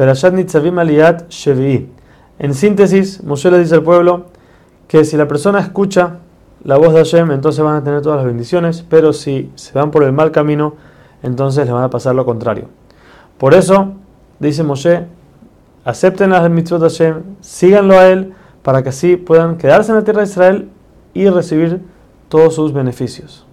Perashat Nitzavim Aliyat Shevi'i. En síntesis, Moshe le dice al pueblo que si la persona escucha la voz de Hashem, entonces van a tener todas las bendiciones, pero si se van por el mal camino, entonces les van a pasar lo contrario. Por eso, dice Moshe, acepten las mitzvot de Hashem, síganlo a él, para que así puedan quedarse en la tierra de Israel y recibir todos sus beneficios.